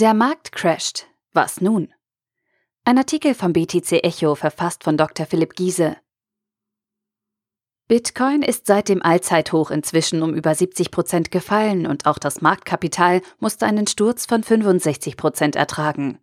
Der Markt crasht. Was nun? Ein Artikel vom BTC Echo verfasst von Dr. Philipp Giese. Bitcoin ist seit dem Allzeithoch inzwischen um über 70 Prozent gefallen und auch das Marktkapital musste einen Sturz von 65 Prozent ertragen.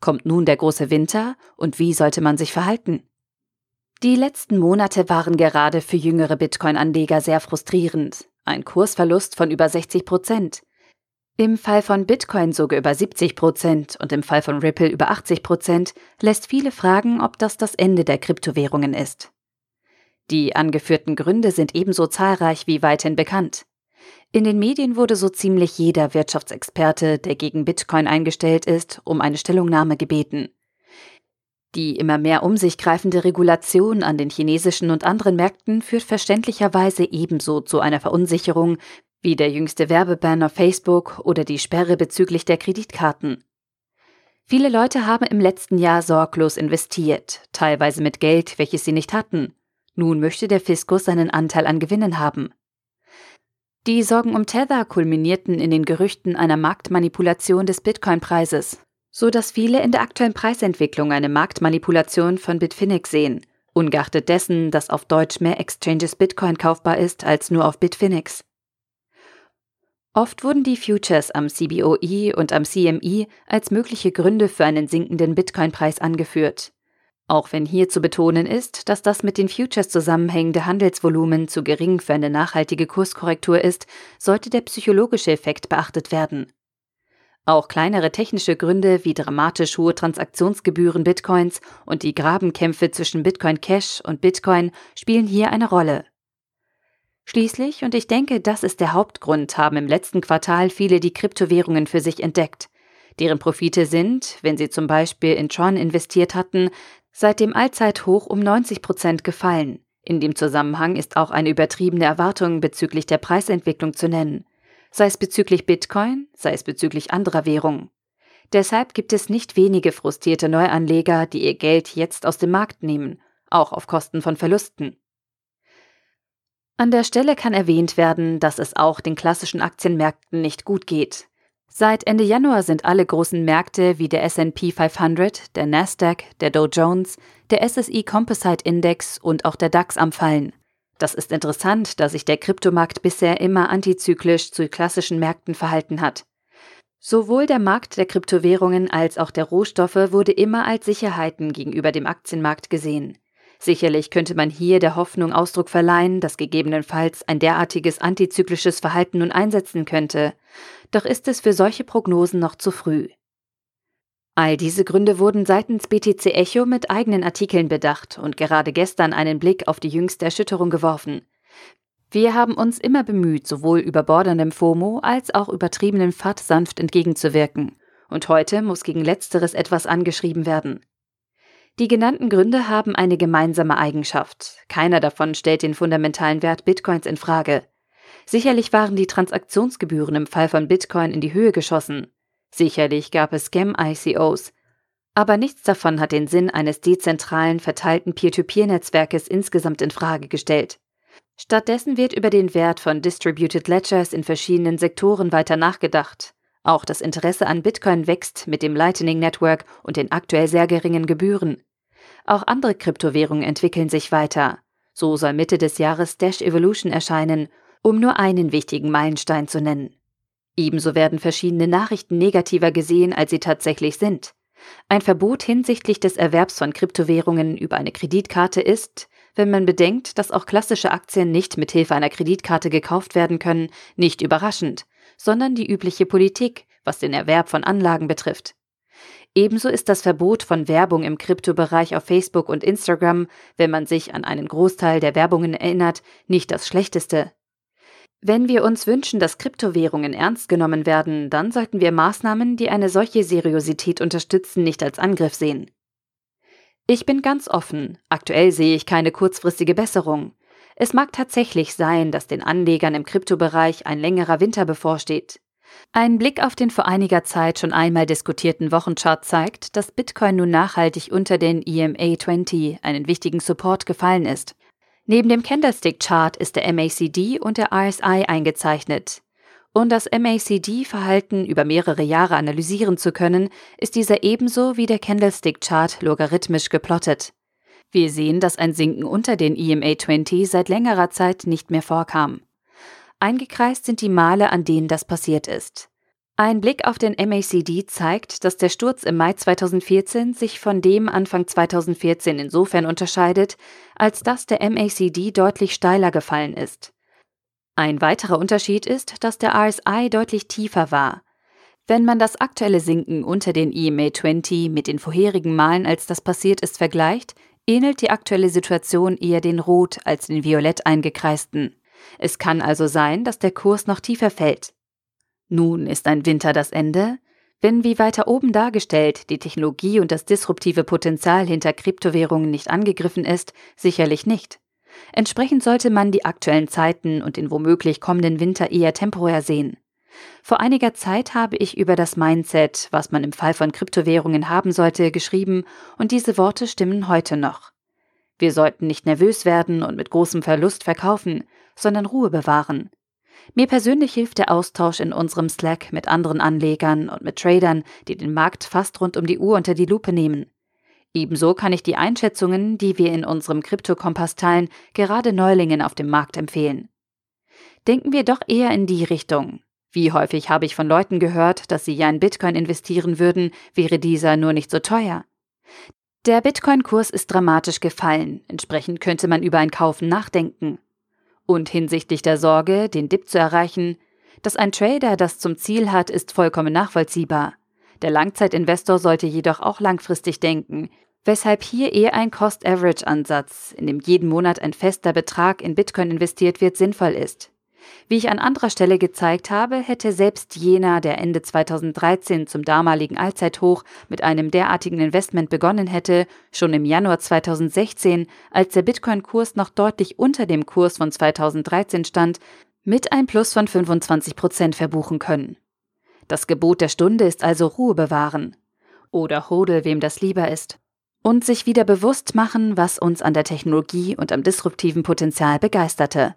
Kommt nun der große Winter und wie sollte man sich verhalten? Die letzten Monate waren gerade für jüngere Bitcoin-Anleger sehr frustrierend. Ein Kursverlust von über 60 Prozent. Im Fall von Bitcoin sogar über 70 Prozent und im Fall von Ripple über 80 Prozent lässt viele fragen, ob das das Ende der Kryptowährungen ist. Die angeführten Gründe sind ebenso zahlreich wie weithin bekannt. In den Medien wurde so ziemlich jeder Wirtschaftsexperte, der gegen Bitcoin eingestellt ist, um eine Stellungnahme gebeten. Die immer mehr um sich greifende Regulation an den chinesischen und anderen Märkten führt verständlicherweise ebenso zu einer Verunsicherung wie der jüngste Werbeban auf Facebook oder die Sperre bezüglich der Kreditkarten. Viele Leute haben im letzten Jahr sorglos investiert, teilweise mit Geld, welches sie nicht hatten. Nun möchte der Fiskus seinen Anteil an Gewinnen haben. Die Sorgen um Tether kulminierten in den Gerüchten einer Marktmanipulation des Bitcoin-Preises, so dass viele in der aktuellen Preisentwicklung eine Marktmanipulation von Bitfinex sehen, ungeachtet dessen, dass auf Deutsch mehr Exchanges Bitcoin kaufbar ist als nur auf Bitfinex. Oft wurden die Futures am CBOE und am CME als mögliche Gründe für einen sinkenden Bitcoin-Preis angeführt. Auch wenn hier zu betonen ist, dass das mit den Futures zusammenhängende Handelsvolumen zu gering für eine nachhaltige Kurskorrektur ist, sollte der psychologische Effekt beachtet werden. Auch kleinere technische Gründe wie dramatisch hohe Transaktionsgebühren Bitcoins und die Grabenkämpfe zwischen Bitcoin Cash und Bitcoin spielen hier eine Rolle. Schließlich, und ich denke, das ist der Hauptgrund, haben im letzten Quartal viele die Kryptowährungen für sich entdeckt. Deren Profite sind, wenn sie zum Beispiel in Tron investiert hatten, seit dem Allzeithoch um 90 Prozent gefallen. In dem Zusammenhang ist auch eine übertriebene Erwartung bezüglich der Preisentwicklung zu nennen, sei es bezüglich Bitcoin, sei es bezüglich anderer Währungen. Deshalb gibt es nicht wenige frustrierte Neuanleger, die ihr Geld jetzt aus dem Markt nehmen, auch auf Kosten von Verlusten. An der Stelle kann erwähnt werden, dass es auch den klassischen Aktienmärkten nicht gut geht. Seit Ende Januar sind alle großen Märkte wie der SP 500, der Nasdaq, der Dow Jones, der SSI Composite Index und auch der DAX am Fallen. Das ist interessant, da sich der Kryptomarkt bisher immer antizyklisch zu klassischen Märkten verhalten hat. Sowohl der Markt der Kryptowährungen als auch der Rohstoffe wurde immer als Sicherheiten gegenüber dem Aktienmarkt gesehen. Sicherlich könnte man hier der Hoffnung Ausdruck verleihen, dass gegebenenfalls ein derartiges antizyklisches Verhalten nun einsetzen könnte, doch ist es für solche Prognosen noch zu früh. All diese Gründe wurden seitens BTC Echo mit eigenen Artikeln bedacht und gerade gestern einen Blick auf die jüngste Erschütterung geworfen. Wir haben uns immer bemüht, sowohl überborderndem FOMO als auch übertriebenem FAT sanft entgegenzuwirken. Und heute muss gegen Letzteres etwas angeschrieben werden. Die genannten Gründe haben eine gemeinsame Eigenschaft. Keiner davon stellt den fundamentalen Wert Bitcoins in Frage. Sicherlich waren die Transaktionsgebühren im Fall von Bitcoin in die Höhe geschossen. Sicherlich gab es Scam-ICOs. Aber nichts davon hat den Sinn eines dezentralen, verteilten Peer-to-Peer-Netzwerkes insgesamt in Frage gestellt. Stattdessen wird über den Wert von Distributed Ledgers in verschiedenen Sektoren weiter nachgedacht. Auch das Interesse an Bitcoin wächst mit dem Lightning Network und den aktuell sehr geringen Gebühren. Auch andere Kryptowährungen entwickeln sich weiter. So soll Mitte des Jahres Dash Evolution erscheinen, um nur einen wichtigen Meilenstein zu nennen. Ebenso werden verschiedene Nachrichten negativer gesehen, als sie tatsächlich sind. Ein Verbot hinsichtlich des Erwerbs von Kryptowährungen über eine Kreditkarte ist, wenn man bedenkt, dass auch klassische Aktien nicht mit Hilfe einer Kreditkarte gekauft werden können, nicht überraschend, sondern die übliche Politik, was den Erwerb von Anlagen betrifft. Ebenso ist das Verbot von Werbung im Kryptobereich auf Facebook und Instagram, wenn man sich an einen Großteil der Werbungen erinnert, nicht das Schlechteste. Wenn wir uns wünschen, dass Kryptowährungen ernst genommen werden, dann sollten wir Maßnahmen, die eine solche Seriosität unterstützen, nicht als Angriff sehen. Ich bin ganz offen, aktuell sehe ich keine kurzfristige Besserung. Es mag tatsächlich sein, dass den Anlegern im Kryptobereich ein längerer Winter bevorsteht. Ein Blick auf den vor einiger Zeit schon einmal diskutierten Wochenchart zeigt, dass Bitcoin nun nachhaltig unter den EMA 20, einen wichtigen Support, gefallen ist. Neben dem Candlestick-Chart ist der MACD und der RSI eingezeichnet. Um das MACD-Verhalten über mehrere Jahre analysieren zu können, ist dieser ebenso wie der Candlestick-Chart logarithmisch geplottet. Wir sehen, dass ein Sinken unter den EMA 20 seit längerer Zeit nicht mehr vorkam. Eingekreist sind die Male, an denen das passiert ist. Ein Blick auf den MACD zeigt, dass der Sturz im Mai 2014 sich von dem Anfang 2014 insofern unterscheidet, als dass der MACD deutlich steiler gefallen ist. Ein weiterer Unterschied ist, dass der RSI deutlich tiefer war. Wenn man das aktuelle Sinken unter den EMA 20 mit den vorherigen Malen, als das passiert ist, vergleicht, ähnelt die aktuelle Situation eher den rot als den violett eingekreisten. Es kann also sein, dass der Kurs noch tiefer fällt. Nun ist ein Winter das Ende? Wenn wie weiter oben dargestellt die Technologie und das disruptive Potenzial hinter Kryptowährungen nicht angegriffen ist, sicherlich nicht. Entsprechend sollte man die aktuellen Zeiten und den womöglich kommenden Winter eher temporär sehen. Vor einiger Zeit habe ich über das Mindset, was man im Fall von Kryptowährungen haben sollte, geschrieben, und diese Worte stimmen heute noch. Wir sollten nicht nervös werden und mit großem Verlust verkaufen, sondern Ruhe bewahren. Mir persönlich hilft der Austausch in unserem Slack mit anderen Anlegern und mit Tradern, die den Markt fast rund um die Uhr unter die Lupe nehmen. Ebenso kann ich die Einschätzungen, die wir in unserem Krypto-Kompass teilen, gerade Neulingen auf dem Markt empfehlen. Denken wir doch eher in die Richtung. Wie häufig habe ich von Leuten gehört, dass sie ja in Bitcoin investieren würden, wäre dieser nur nicht so teuer. Der Bitcoin-Kurs ist dramatisch gefallen, entsprechend könnte man über ein Kaufen nachdenken. Und hinsichtlich der Sorge, den Dip zu erreichen, dass ein Trader das zum Ziel hat, ist vollkommen nachvollziehbar. Der Langzeitinvestor sollte jedoch auch langfristig denken, weshalb hier eher ein Cost-Average-Ansatz, in dem jeden Monat ein fester Betrag in Bitcoin investiert wird, sinnvoll ist. Wie ich an anderer Stelle gezeigt habe, hätte selbst jener, der Ende 2013 zum damaligen Allzeithoch mit einem derartigen Investment begonnen hätte, schon im Januar 2016, als der Bitcoin-Kurs noch deutlich unter dem Kurs von 2013 stand, mit ein Plus von 25 Prozent verbuchen können. Das Gebot der Stunde ist also Ruhe bewahren. Oder hodel, wem das lieber ist. Und sich wieder bewusst machen, was uns an der Technologie und am disruptiven Potenzial begeisterte.